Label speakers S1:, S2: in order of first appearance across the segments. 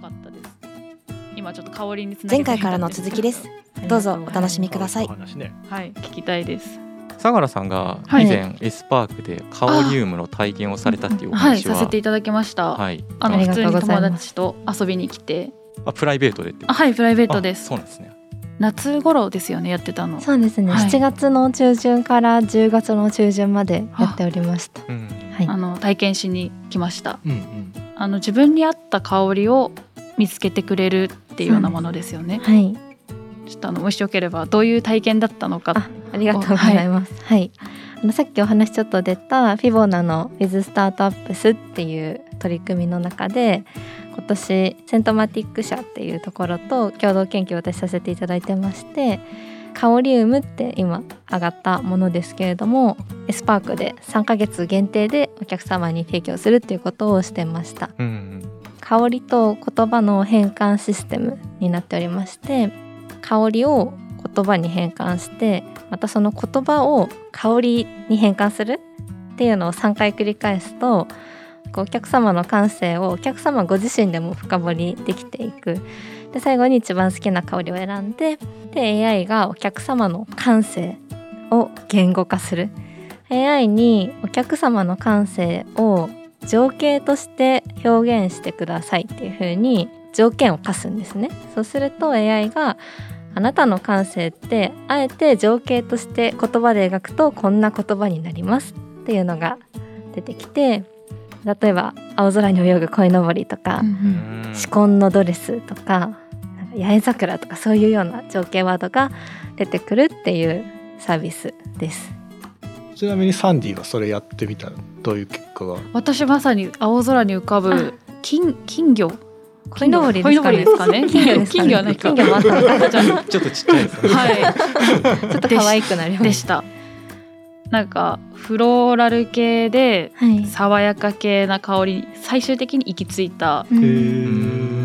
S1: かったです。今ちょっと香りに
S2: 前回からの続きです。どうぞお楽しみください。
S1: はい聞きたいです。
S3: 相良さんが以前、エスパークでカオリウムの体験をされたっていうお話
S1: は、はい、させていただきました、
S3: はい、
S1: あの普通に友達と遊びに来て。
S3: あプライベートでって
S1: あはいプライベートです。
S3: そうなんですね。
S1: 夏頃ですよねやってたの。
S4: そうですね、はい、7月の中旬から10月の中旬までやっておりました、
S1: うん、はい、あの体験しに来ました、うんうん、あの自分に合った香りを見つけてくれるっていうようなものですよね。
S4: はい。
S1: ちょっとあのもしよければどういう体験だったのか。
S4: あありがとうございます。はい、はい、あのさっきお話ちょっと出たフィボナの With スタートアップスっていう取り組みの中で今年セントマティック社っていうところと共同研究を私させていただいてましてカオリウムって今上がったものですけれどもエスパークで3ヶ月限定でお客様に提供するっていうことをしてました、うんうん、香りと言葉の変換システムになっておりまして香りを言葉に変換してまたその言葉を香りに変換するっていうのを3回繰り返すとお客様の感性をお客様ご自身でも深掘りできていく。で最後に一番好きな香りを選んでで AI がお客様の感性を言語化する。AI にお客様の感性を情景として表現してくださいっていう風に条件を課すんですねそうすると AI があなたの感性ってあえて情景として言葉で描くとこんな言葉になりますっていうのが出てきて例えば青空に泳ぐ鯉のぼりとか「紫紺のドレス」とか「八重桜」とかそういうような情景ワードが出てくるっていうサービスです。
S5: ちなみにサンディはそれやってみたらどういう結果が？
S1: 私まさに青空に浮かぶ金金魚？
S4: 鯉のぼり
S1: ですかね？金魚金魚はないか。
S4: 金魚もあった。
S3: ちょっとちっちゃいですね。
S1: はい。
S4: ちょっと可愛くなり
S1: でした。なんかフローラル系で爽やか系な香り最終的に行き着いた、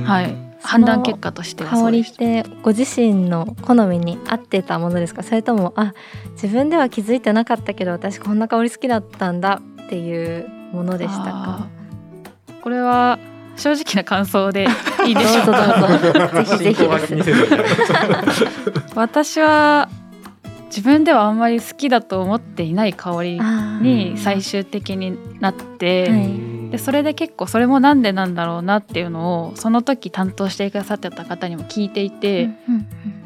S1: はい、判断結果としては
S4: 香りってご自身の好みに合ってたものですか？それともあ自分では気づいてなかったけど私こんな香り好きだったんだっていうものでしたか？
S1: これは正直な感想でいいでしょう
S4: か？ぜひぜひ
S1: 私は自分ではあんまり好きだと思っていない香りに最終的になって、はい、でそれで結構それもなんでなんだろうなっていうのをその時担当してくださってた方にも聞いていて、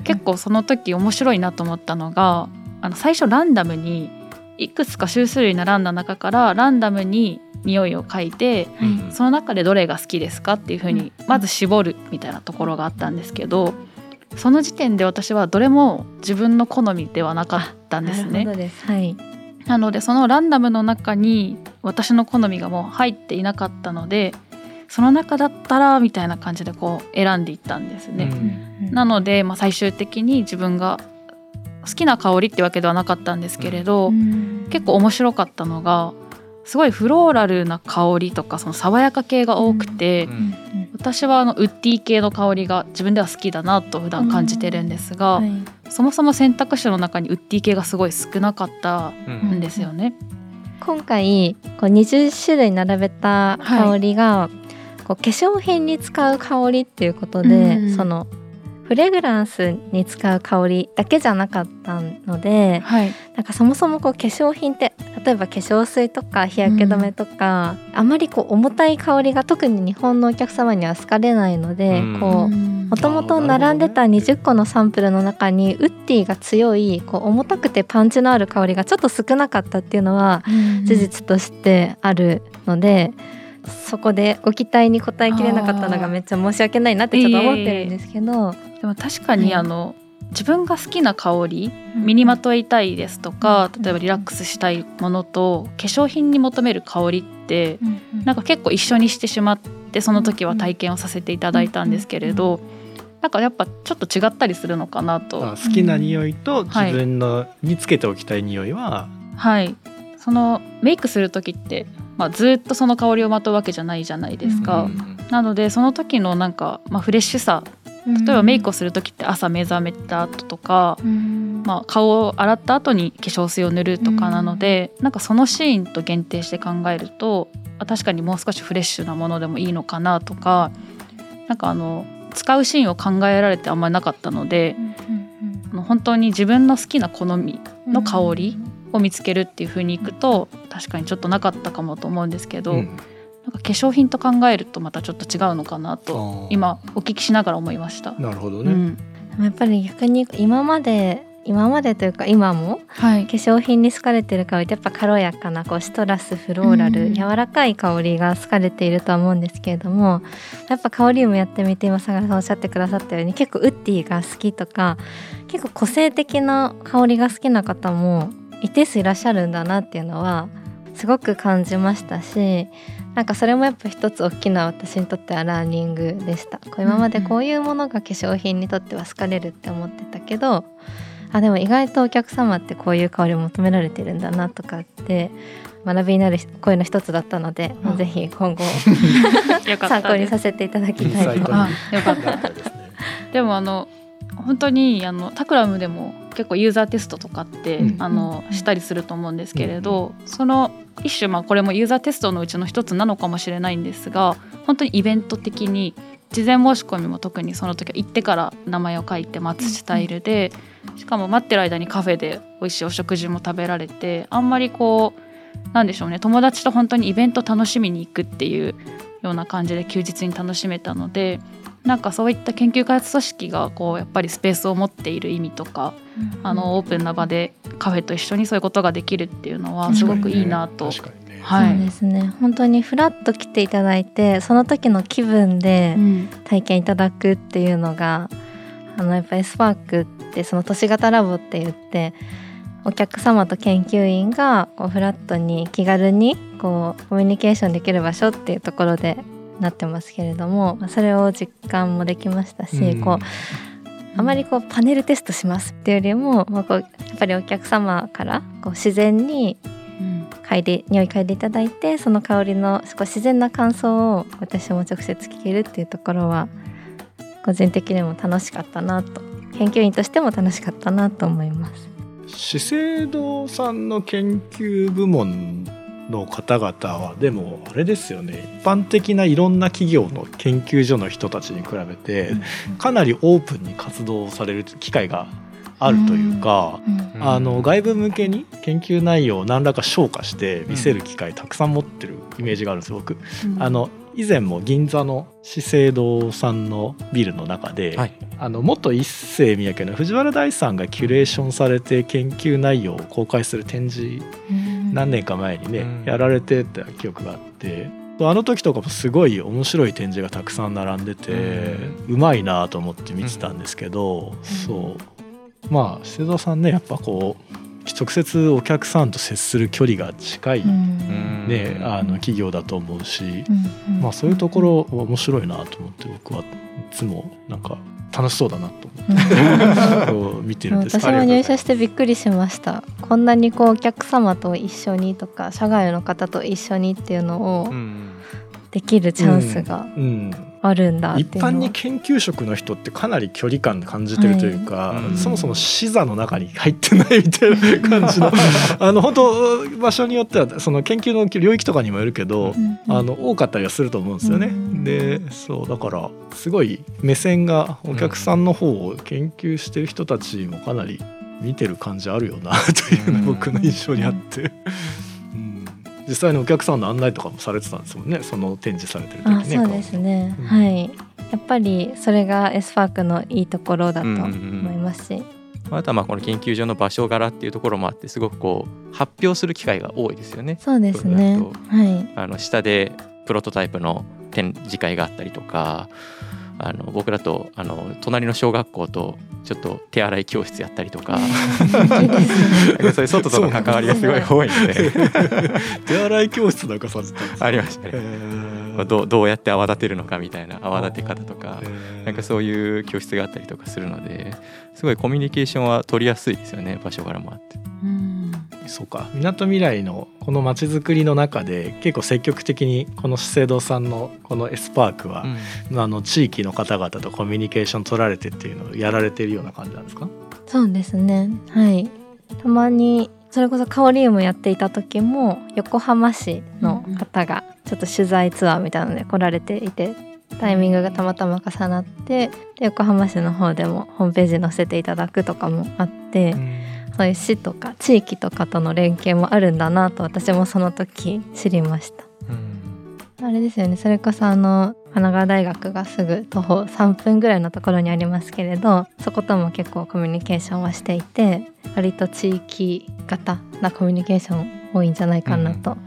S1: 結構その時面白いなと思ったのがあの最初ランダムにいくつか数種類並んだ中からランダムに匂いを嗅いで、はい、その中でどれが好きですかっていうふうにまず絞るみたいなところがあったんですけどその時点で私はどれも自分の好みではなかったんですね。
S4: なはい、
S1: なのでそのランダムの中に私の好みがもう入っていなかったのでその中だったらみたいな感じでこう選んでいったんですね。うん、なので、まあ、最終的に自分が好きな香りってわけではなかったんですけれど、うん、結構面白かったのがすごいフローラルな香りとかその爽やか系が多くて、うん。うん、私はあのウッディ系の香りが自分では好きだなと普段感じてるんですが、うん。はい、そもそも選択肢の中にウッディ系がすごい少なかったんですよね。
S4: 今回こう20種類並べた香りが、はい、こう化粧品に使う香りっていうことで、そのフレグランスに使う香りだけじゃなかったので、はい、なんかそもそもこう化粧品って例えば化粧水とか日焼け止めとか、うん、あまりこう重たい香りが特に日本のお客様には好かれないので、うん、こうもともと並んでた20個のサンプルの中にウッディが強いこう重たくてパンチのある香りがちょっと少なかったっていうのは事実としてあるので。そこでご期待に応えきれなかったのがめっちゃ申し訳ないなってちょっと思ってるんですけど、
S1: でも確かにあの、自分が好きな香り身にまといたいですとか、例えばリラックスしたいものと化粧品に求める香りって、なんか結構一緒にしてしまってその時は体験をさせていただいたんですけれど、なんかやっぱちょっと違ったりするのかなと。
S5: 好きな匂いと自分のにつけておきたい匂いは、
S1: はい、そのメイクする時ってまあ、ずっとその香りをまとうわけじゃないじゃないですか。うん、なのでその時のなんか、まあ、フレッシュさ例えばメイクをする時って朝目覚めた後とか、うん、まあ、顔を洗った後に化粧水を塗るとかなので、うん、なんかそのシーンと限定して考えると確かにもう少しフレッシュなものでもいいのかなとかなんかあの使うシーンを考えられてあんまりなかったので、うんうん、本当に自分の好きな好みの香りを見つけるっていう風にいくと確かにちょっとなかったかもと思うんですけど、うん、なんか化粧品と考えるとまたちょっと違うのかなと今お聞きしながら思いました。
S5: なるほどね、うん、
S4: やっぱり逆に今まで今までというか今も、はい、化粧品に好かれてる香りってやっぱ軽やかなこうシトラスフローラル、うん、柔らかい香りが好かれているとは思うんですけれどもやっぱ香りもやってみて今相良さんおっしゃってくださったように結構ウッディが好きとか結構個性的な香りが好きな方も一定数いらっしゃるんだなっていうのはすごく感じましたしなんかそれもやっぱ一つ大きな私にとってはラーニングでした。今までこういうものが化粧品にとっては好かれるって思ってたけどあでも意外とお客様ってこういう香りを求められてるんだなとかって学びになる声の一つだったので、うん、ぜひ今後 参考にさせていただきたいと。よかった
S1: ですね。でもあの本当にあのタクラムでも結構ユーザーテストとかって、うん、あのしたりすると思うんですけれど、うん、その一種まあこれもユーザーテストのうちの一つなのかもしれないんですが本当にイベント的に事前申し込みも特にその時は行ってから名前を書いて待つスタイルで、しかも待ってる間にカフェで美味しいお食事も食べられてあんまりこうなんでしょうね友達と本当にイベント楽しみに行くっていうような感じで休日に楽しめたのでなんかそういった研究開発組織がこうやっぱりスペースを持っている意味とか、うん、あのオープンな場でカフェと一緒にそういうことができるっていうのはすごくいいなと。
S4: はい、そうですね。本当にフラッと来ていただいてその時の気分で体験いただくっていうのが、うん、あのやっぱりスパークってその都市型ラボって言ってお客様と研究員がこうフラットに気軽にこうコミュニケーションできる場所っていうところでなってますけれどもそれを実感もできましたし、うん、こうあまりこうパネルテストしますっていうよりも、まあ、こうやっぱりお客様からこう自然に嗅いで匂い嗅いでいただいてその香りの自然な感想を私も直接聞けるっていうところは個人的にも楽しかったなと研究員としても楽しかったなと思います。
S5: 資生堂さんの研究部門の方々はでもあれですよね。一般的ないろんな企業の研究所の人たちに比べてかなりオープンに活動される機会があるというか、あの外部向けに研究内容を何らか消化して見せる機会たくさん持ってるイメージがあるんです。僕。あの以前も銀座の資生堂さんのビルの中で、はい、あの元一世三宅の藤原大さんがキュレーションされて研究内容を公開する展示何年か前にねやられてた記憶があってあの時とかもすごい面白い展示がたくさん並んでてうまいなと思って見てたんですけどそう。まあ資生堂さんねやっぱこう直接お客さんと接する距離が近い、ね、あの企業だと思うし、まあ、そういうところ面白いなと思って僕はいつもなんか楽しそうだなと思って。見てるんです。
S4: 私も入社してびっくりしました。こんなにこうお客様と一緒にとか社外の方と一緒にっていうのをできるチャンスがあるんだ
S5: 一般に研究職の人ってかなり距離感感じてるというか、はい、そもそも視座の中に入ってないみたいな感じの あの本当場所によってはその研究の領域とかにもよるけど、うんうん、あの多かったりはすると思うんですよね。うん、でそうだからすごい目線がお客さんの方を研究してる人たちもかなり見てる感じあるよなというのが僕の印象にあって。実際のお客さんの案内とかもされてたんですもんね。その展示されてる時ね
S4: そうですね、うん、はい。やっぱりそれがエスパークのいいところだと思いますし、うん。
S3: うん、あとはまあこの研究所の場所柄っていうところもあってすごくこう発表する機会が多いですよね。
S4: そうですね。はい。
S3: あの下でプロトタイプの展示会があったりとか、あの僕らとあの隣の小学校とちょっと手洗い教室やったりとか。そういう外との関わりがすごい多いので。
S5: 手洗い教室なんかさせた
S3: ありました。ね、どうどうやって泡立てるのかみたいな泡立て方とか。なんかそういう教室があったりとかするのですごいコミュニケーションは取りやすいですよね場所柄もあって。
S5: うんそうか。みなとみらいのこの街づくりの中で結構積極的にこの資生堂さんのこのエスパークは、うん、あの地域の方々とコミュニケーション取られてっていうのをやられてるような感じなんですか？
S4: そうですね。はい。たまにそれこそカオリウムやっていた時も横浜市の方がちょっと取材ツアーみたいなので来られていてタイミングがたまたま重なって横浜市の方でもホームページ載せていただくとかもあって、うん、そういう市とか地域とかとの連携もあるんだなと私もその時知りました。うん、あれですよね。それこそあの神奈川大学がすぐ徒歩3分ぐらいのところにありますけれどそことも結構コミュニケーションはしていて割と地域型なコミュニケーション多いんじゃないかなと。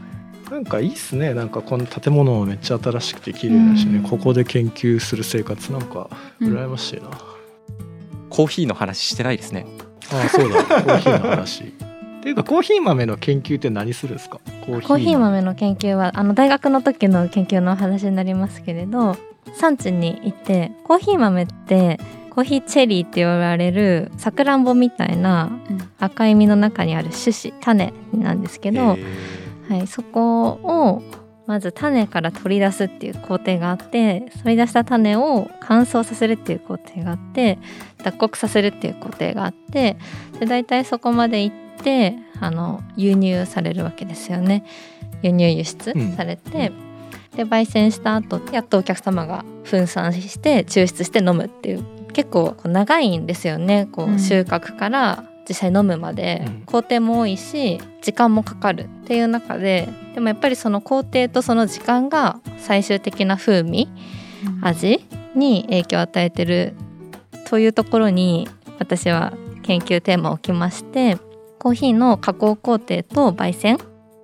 S5: なんかいいっすね。なんかこの建物もめっちゃ新しくて綺麗だしね、うん、ここで研究する生活なんか羨ましいな、うん、
S3: コーヒーの話してないですね
S5: ああそうだ。コーヒーの話。っていうかコーヒー豆の研究って何するんですか？
S4: コーヒー。豆の研究はあの大学の時の研究の話になりますけれど産地に行ってコーヒー豆ってコーヒーチェリーって言われるさくらんぼみたいな赤い実の中にある種子種なんですけど、はい、そこをまず種から取り出すっていう工程があって取り出した種を乾燥させるっていう工程があって脱穀させるっていう工程があってで大体そこまで行ってあの輸入されるわけですよね。輸入輸出されて、うん、で焙煎した後やっとお客様が分散して抽出して飲むっていう結構長いんですよね。こう収穫から実際飲むまで。工程も多いし時間もかかるっていう中ででもやっぱりその工程とその時間が最終的な風味、味に影響を与えてるというところに私は研究テーマを置きましてコーヒーの加工工程と焙煎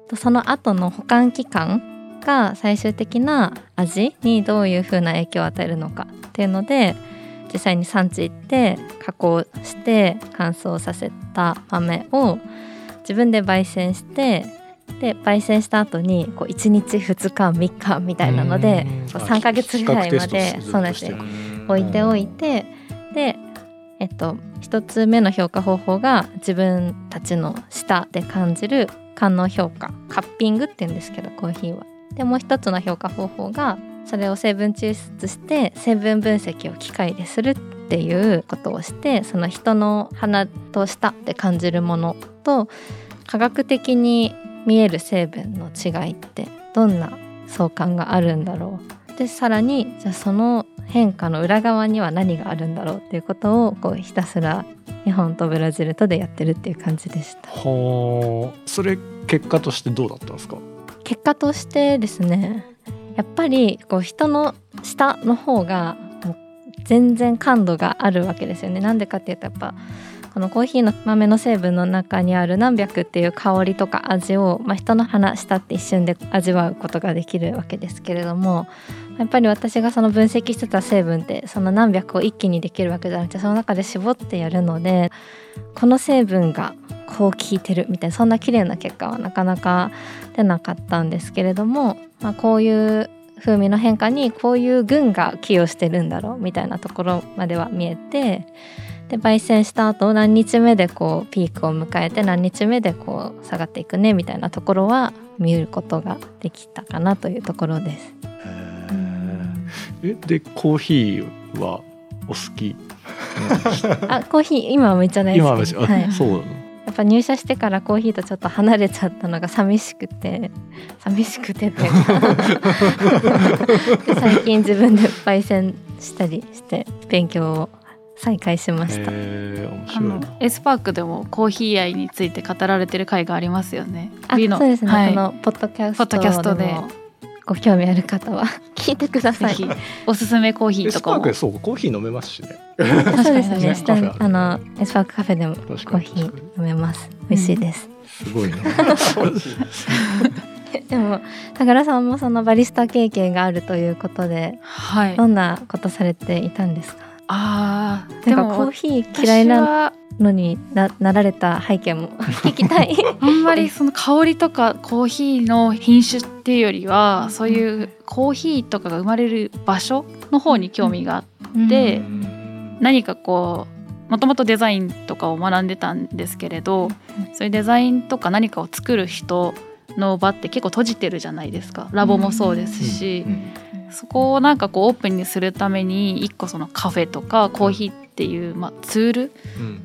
S4: とその後の保管期間が最終的な味にどういう風な影響を与えるのかっていうので実際に産地行って加工して乾燥させた豆を自分で焙煎してで焙煎した後にこう1日2日3日みたいなので3ヶ月ぐらいまでそうなんですよ。置いておいてでえっと1つ目の評価方法が自分たちの舌で感じる官能評価カッピングって言うんですけどコーヒーは。でもう一つの評価方法がそれを成分抽出して成分分析を機械でするっていうことをしてその人の鼻と舌で感じるものと科学的に見える成分の違いってどんな相関があるんだろうでさらにじゃあその変化の裏側には何があるんだろうっていうことをこうひたすら日本とブラジルとでやってるっていう感じでした。
S5: はあそれ結果としてどうだったんですか？
S4: 結果としてですねやっぱりこう人の下の方が全然感度があるわけですよね。なんでかっていうとやっぱこのコーヒーの豆の成分の中にある何百っていう香りとか味を、まあ、人の鼻舌って一瞬で味わうことができるわけですけれどもやっぱり私がその分析してた成分ってその何百を一気にできるわけじゃなくてその中で絞ってやるのでこの成分がこう効いてるみたいなそんな綺麗な結果はなかなか出なかったんですけれどもまあ、こういう風味の変化にこういう群が寄与してるんだろうみたいなところまでは見えてで焙煎した後何日目でこうピークを迎えて何日目でこう下がっていくねみたいなところは見ることができたかなというところです。
S5: えでコーヒーはお好き？
S4: あコーヒー今はめっちゃ大好き。
S5: 今は、はい、そう
S4: やっぱ入社してからコーヒーとちょっと離れちゃったのが寂しくて 寂しくてって。いうかで最近自分で焙煎したりして勉強を再開しました。
S1: あのエスパークでもコーヒー愛について語られてる回がありますよね。
S4: あそうですね、はい、このポッドキャストでご興味ある方は聞いてください。
S1: おすすめコーヒーとかも。
S5: そうコーヒー飲めますしね。
S4: そうですね。下あのエスパークカフェでもコーヒー飲めます。美味しいです。
S5: すごいな。
S4: でも高田さんもそのバリスタ経験があるということで、はい、どんなことされていたんですか？
S1: あ
S4: あ、でもコーヒー嫌いなのにななられた背景も聞きたい。
S1: あんまりその香りとかコーヒーの品種っていうよりはそういうコーヒーとかが生まれる場所の方に興味があって、うん、何かこうもともとデザインとかを学んでたんですけれど、そういうデザインとか何かを作る人の場って結構閉じてるじゃないですか。ラボもそうですし、そこをなんかこうオープンにするために一個そのカフェとかコーヒーっていう、まあ、ツール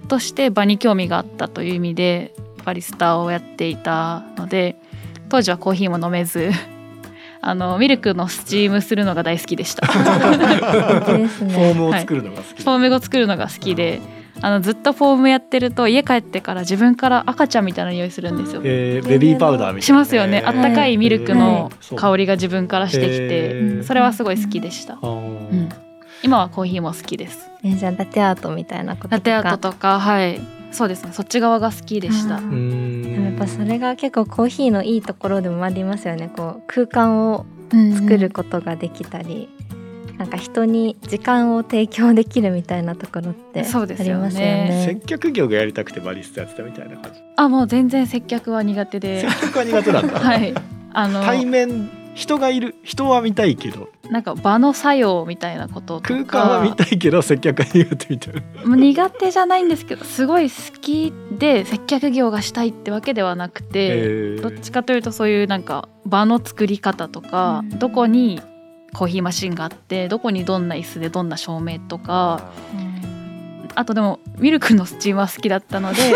S1: として場に興味があったという意味でバリスタをやっていたので当時はコーヒーも飲めず あのミルクのスチームするのが大好きでした。
S5: フォームを作るのが好き、はい、
S1: フォームを作るのが好きで。あのずっとフォームやってると家帰ってから自分から赤ちゃんみたいな匂いするんですよ。
S5: えー、ベビーパウダーみたいな、
S1: しますよね。あったかいミルクの香りが自分からしてきて、それはすごい好きでした。うん、今はコーヒーも好きです。
S4: えー、じゃあラテアートみたいなこと
S1: ラテアートとかはいそうですねそっち側が好きでした。で
S4: もやっぱそれが結構コーヒーのいいところでもありますよね。こう空間を作ることができたり。なんか人に時間を提供できるみたいなところってありますよね。
S5: よね接客業がやりたくてバリスタやってたみたいな感じ。
S1: あもう全然接客は苦手で。
S5: 接客は苦手なんだ。
S1: はい。あの
S5: 対面人がいる人は見たいけど
S1: なんか場の作用みたいなこと
S5: 空間は見たいけど接客は苦手みたいな
S1: もう苦手じゃないんですけどすごい好きで接客業がしたいってわけではなくてどっちかというとそういうなんか場の作り方とか、うん、どこにコーヒーマシンがあってどこにどんな椅子でどんな照明とか。あとでもミルクのスチームは好きだったので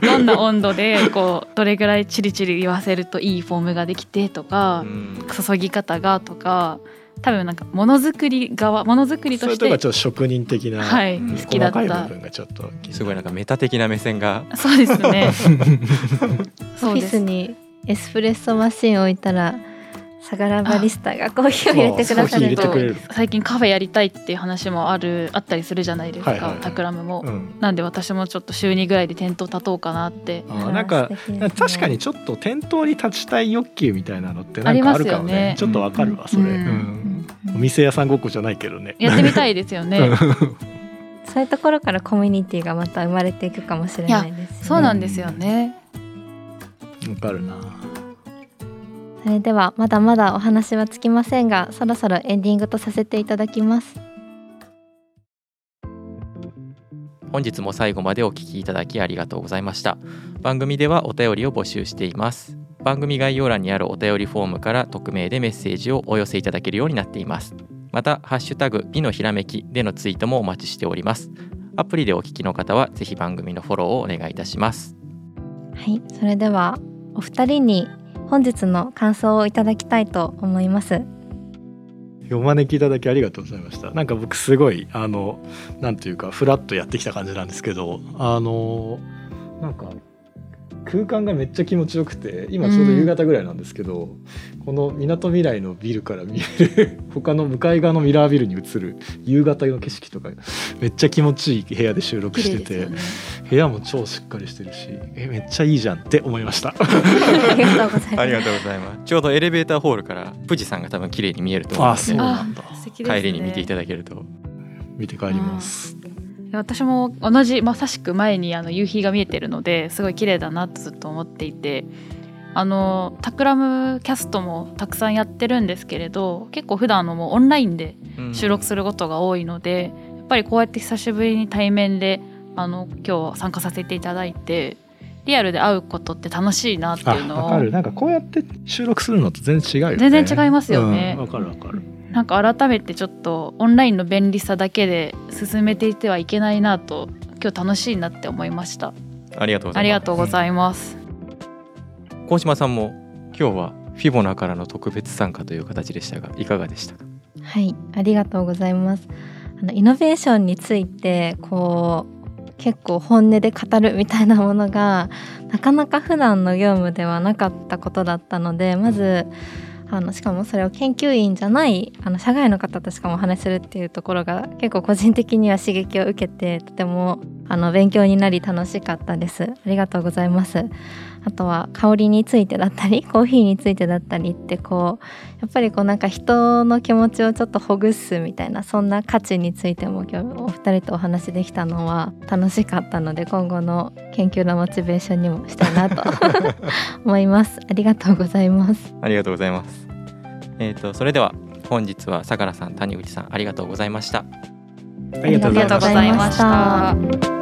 S1: どんな温度でこうどれぐらいチリチリ言わせるといいフォームができてとか注ぎ方がとか多分なんかものづくり側ものづくりとして
S5: ちょっと職人的な、
S1: はい、好きだった。
S3: すごいなんかメタ的な目線が。
S1: そうですね。
S4: オフィスにエスプレッソマシン置いたらサガラバリスタがコーヒーを入れてくださると。
S1: 最近カフェやりたいっていう話もあるあったりするじゃないですか、はいはい、タクラムも、うん、なんで私もちょっと週2ぐらいで店頭立とうかなって。
S5: あなんか、ね、確かにちょっと店頭に立ちたい欲求みたいなのってなんかあるかもね、ね、ちょっとわかるわ、うん、それ、うん、お店屋さんごっこじゃないけどね。
S1: やってみたいですよね。
S4: そういうところからコミュニティがまた生まれていくかもしれないです、
S1: ね、そうなんですよね。
S5: わかるな
S4: それではまだまだお話はつきませんがそろそろエンディングとさせていただきます。
S3: 本日も最後までお聞きいただきありがとうございました。番組ではお便りを募集しています。番組概要欄にあるお便りフォームから匿名でメッセージをお寄せいただけるようになっています。またハッシュタグ美のひらめきでのツイートもお待ちしております。アプリでお聞きの方はぜひ番組のフォローをお願いいたします。
S4: はいそれではお二人に本日の感想をいただきたいと思います。
S5: お招きいただきありがとうございました。なんか僕すごいあのなんていうかフラッとやってきた感じなんですけどあのなんか空間がめっちゃ気持ちよくて今ちょうど夕方ぐらいなんですけど、うん、このみなとみらいのビルから見える 他の向かい側のミラービルに映る夕方の景色とかめっちゃ気持ちいい部屋で収録してて、ね、部屋も超しっかりしてるしえめっちゃいいじゃんって思いました。
S4: ありがとうございます。
S3: ありがとうございます。ちょうどエレベーターホールから富士山が多分綺麗に見えると思うのであそうなんだ、帰りに見ていただけると。
S5: 見て帰ります
S1: 私も同じまさしく前にあの夕日が見えてるのですごい綺麗だなとずっと思っていてあのタクラムキャストもたくさんやってるんですけれど結構普段のもうオンラインで収録することが多いので、うん、やっぱりこうやって久しぶりに対面であの今日参加させていただいてリアルで会うことって楽しいなっていうのを。
S5: かる。なんかこうやって収録するのと全然違うよ
S1: ね。全然違いますよね。
S5: わ、うん、かるわかる
S1: なんか改めてちょっとオンラインの便利さだけで進めていてはいけないなと今日楽しいなって思いました。
S3: ありがとう
S1: ありがとうございます。
S3: 高島さんも今日はフィボナからの特別参加という形でしたがいかがでしたか？
S4: はいありがとうございます。あのイノベーションについてこう結構本音で語るみたいなものがなかなか普段の業務ではなかったことだったのでまず、うんあのしかもそれを研究員じゃないあの社外の方としかもお話しするっていうところが結構個人的には刺激を受けてとてもあの勉強になり楽しかったです。ありがとうございます。あとは香りについてだったり コーヒーについてだったりってこうやっぱりこうなんか人の気持ちをちょっとほぐすみたいなそんな価値についても今日お二人とお話できたのは楽しかったので今後の研究のモチベーションにもしたいなと 思います。ありがとうございます。
S3: ありがとうございます。えっ、ー、とそれでは本日は相良さん谷口さんありがとうございました。
S5: ありがとうございました